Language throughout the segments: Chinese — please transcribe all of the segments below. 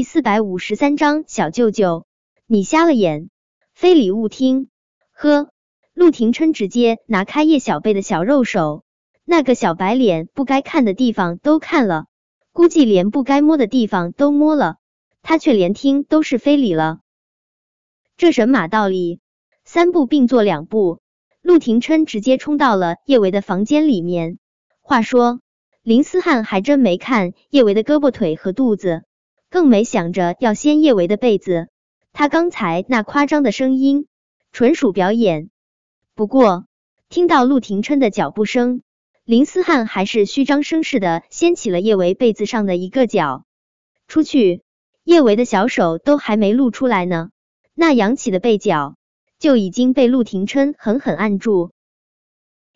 第四百五十三章小舅舅，你瞎了眼！非礼勿听。呵，陆廷琛直接拿开叶小贝的小肉手，那个小白脸不该看的地方都看了，估计连不该摸的地方都摸了，他却连听都是非礼了。这神马道理？三步并作两步，陆廷琛直接冲到了叶维的房间里面。话说，林思汉还真没看叶维的胳膊腿和肚子。更没想着要掀叶维的被子，他刚才那夸张的声音纯属表演。不过听到陆廷琛的脚步声，林思汉还是虚张声势的掀起了叶维被子上的一个角。出去，叶维的小手都还没露出来呢，那扬起的被角就已经被陆廷琛狠狠按住。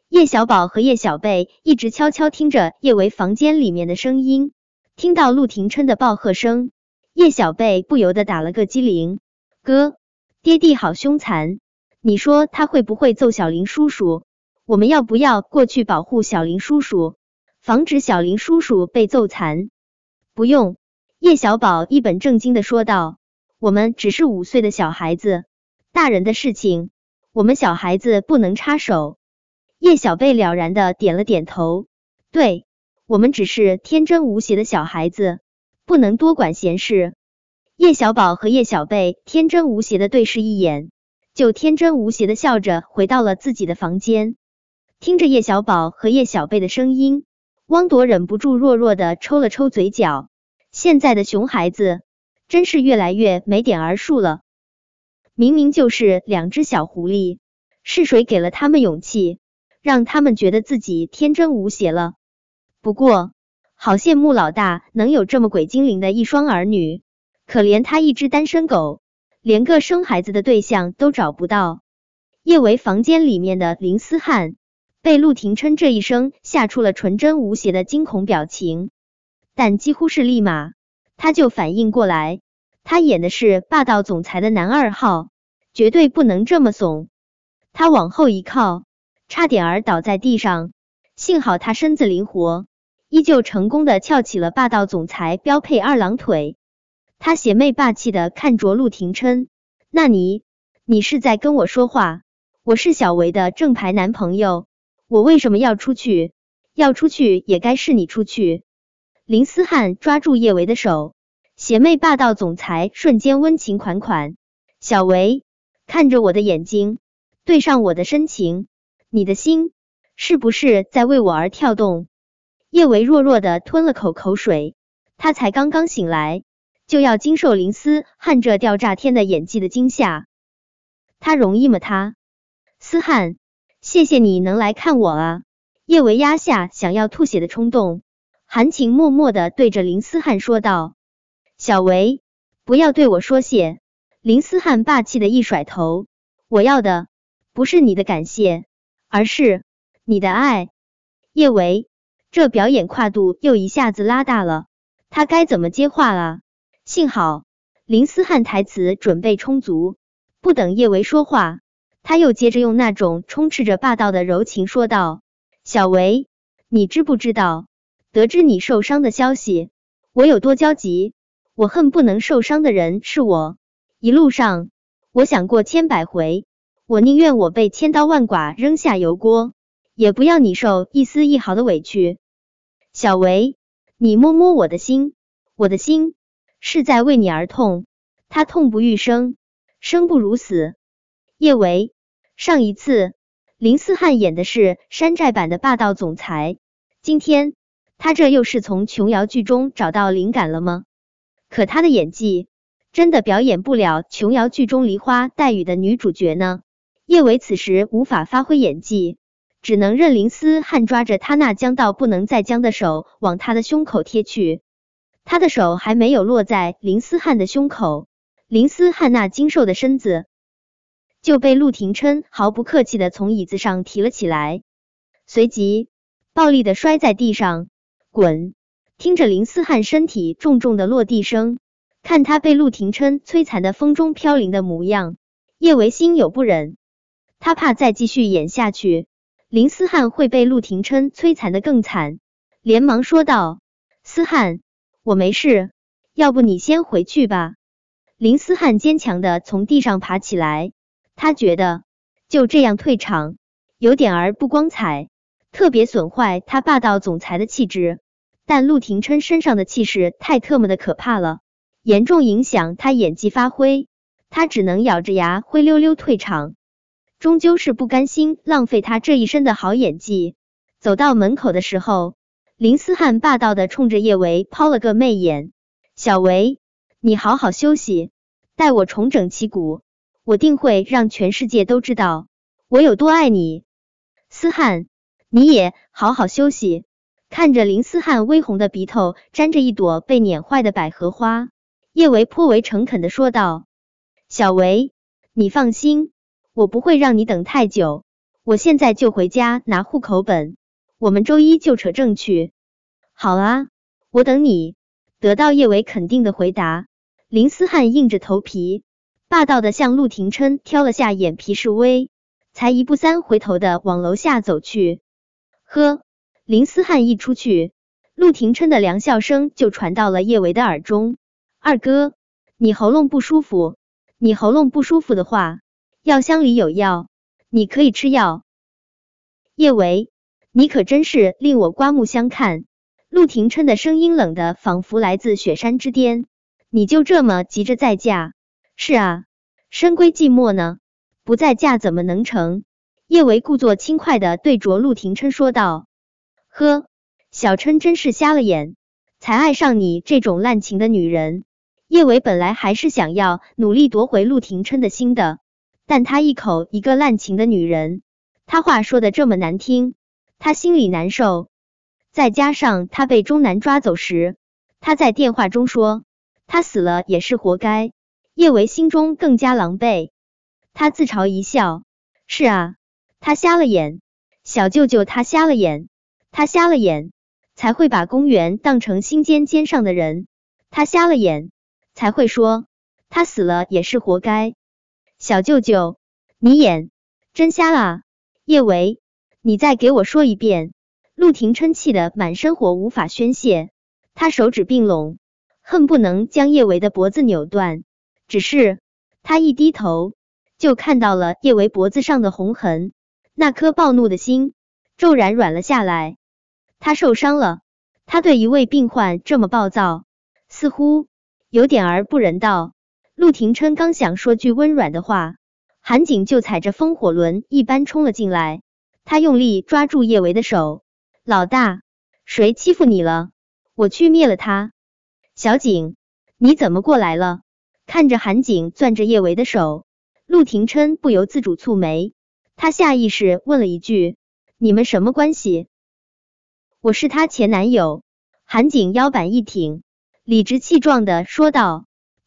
叶小宝和叶小贝一直悄悄听着叶维房间里面的声音。听到陆廷琛的暴喝声，叶小贝不由得打了个激灵。哥，爹地好凶残，你说他会不会揍小林叔叔？我们要不要过去保护小林叔叔，防止小林叔叔被揍残？不用，叶小宝一本正经的说道。我们只是五岁的小孩子，大人的事情我们小孩子不能插手。叶小贝了然的点了点头，对。我们只是天真无邪的小孩子，不能多管闲事。叶小宝和叶小贝天真无邪的对视一眼，就天真无邪的笑着回到了自己的房间。听着叶小宝和叶小贝的声音，汪铎忍不住弱弱的抽了抽嘴角。现在的熊孩子真是越来越没点儿数了。明明就是两只小狐狸，是谁给了他们勇气，让他们觉得自己天真无邪了？不过，好羡慕老大能有这么鬼精灵的一双儿女，可怜他一只单身狗，连个生孩子的对象都找不到。叶维房间里面的林思汉被陆廷琛这一声吓出了纯真无邪的惊恐表情，但几乎是立马他就反应过来，他演的是霸道总裁的男二号，绝对不能这么怂。他往后一靠，差点儿倒在地上，幸好他身子灵活。依旧成功的翘起了霸道总裁标配二郎腿，他邪魅霸气的看着陆廷琛，那你，你是在跟我说话？我是小维的正牌男朋友，我为什么要出去？要出去也该是你出去。林思汉抓住叶维的手，邪魅霸道总裁瞬间温情款款。小维，看着我的眼睛，对上我的深情，你的心是不是在为我而跳动？叶维弱弱的吞了口口水，他才刚刚醒来，就要经受林思汉这吊炸天的演技的惊吓，他容易吗？他思汉，谢谢你能来看我啊！叶维压下想要吐血的冲动，含情脉脉的对着林思汉说道：“小维，不要对我说谢。”林思汉霸气的一甩头：“我要的不是你的感谢，而是你的爱。”叶维。这表演跨度又一下子拉大了，他该怎么接话啊？幸好林思汉台词准备充足，不等叶维说话，他又接着用那种充斥着霸道的柔情说道：“小维，你知不知道，得知你受伤的消息，我有多焦急？我恨不能受伤的人是我。一路上，我想过千百回，我宁愿我被千刀万剐扔下油锅，也不要你受一丝一毫的委屈。”小维，你摸摸我的心，我的心是在为你而痛，他痛不欲生，生不如死。叶维，上一次林思汉演的是山寨版的霸道总裁，今天他这又是从琼瑶剧中找到灵感了吗？可他的演技真的表演不了琼瑶剧中梨花带雨的女主角呢？叶维此时无法发挥演技。只能任林思汉抓着他那僵到不能再僵的手往他的胸口贴去，他的手还没有落在林思汉的胸口，林思汉那精瘦的身子就被陆廷琛毫不客气的从椅子上提了起来，随即暴力的摔在地上，滚！听着林思汉身体重重的落地声，看他被陆廷琛摧残的风中飘零的模样，叶维心有不忍，他怕再继续演下去。林思汉会被陆廷琛摧残的更惨，连忙说道：“思汉，我没事。”要不你先回去吧。林思汉坚强的从地上爬起来，他觉得就这样退场有点儿不光彩，特别损坏他霸道总裁的气质。但陆廷琛身上的气势太特么的可怕了，严重影响他演技发挥，他只能咬着牙灰溜溜退场。终究是不甘心浪费他这一身的好演技。走到门口的时候，林思汉霸道的冲着叶维抛了个媚眼：“小维，你好好休息，待我重整旗鼓，我定会让全世界都知道我有多爱你。”思汉，你也好好休息。看着林思汉微红的鼻头沾着一朵被碾坏的百合花，叶维颇为诚恳的说道：“小维，你放心。”我不会让你等太久，我现在就回家拿户口本，我们周一就扯证去。好啊，我等你。得到叶伟肯定的回答，林思汉硬着头皮，霸道的向陆廷琛挑了下眼皮示威，才一步三回头的往楼下走去。呵，林思汉一出去，陆廷琛的凉笑声就传到了叶维的耳中。二哥，你喉咙不舒服？你喉咙不舒服的话。药箱里有药，你可以吃药。叶维，你可真是令我刮目相看。陆廷琛的声音冷的仿佛来自雪山之巅。你就这么急着再嫁？是啊，深闺寂寞呢，不再嫁怎么能成？叶维故作轻快的对着陆廷琛说道。呵，小琛真是瞎了眼，才爱上你这种滥情的女人。叶维本来还是想要努力夺回陆廷琛的心的。但他一口一个滥情的女人，他话说的这么难听，他心里难受。再加上他被钟南抓走时，他在电话中说他死了也是活该，叶维心中更加狼狈。他自嘲一笑，是啊，他瞎了眼，小舅舅他瞎了眼，他瞎了眼才会把公园当成心尖尖上的人，他瞎了眼才会说他死了也是活该。小舅舅，你眼真瞎了！叶维，你再给我说一遍！陆廷琛气得满身火无法宣泄，他手指并拢，恨不能将叶维的脖子扭断。只是他一低头，就看到了叶维脖子上的红痕，那颗暴怒的心骤然软了下来。他受伤了，他对一位病患这么暴躁，似乎有点儿不人道。陆廷琛刚想说句温软的话，韩景就踩着风火轮一般冲了进来。他用力抓住叶维的手：“老大，谁欺负你了？我去灭了他。”小景，你怎么过来了？看着韩景攥着叶维的手，陆廷琛不由自主蹙眉。他下意识问了一句：“你们什么关系？”“我是他前男友。”韩景腰板一挺，理直气壮的说道。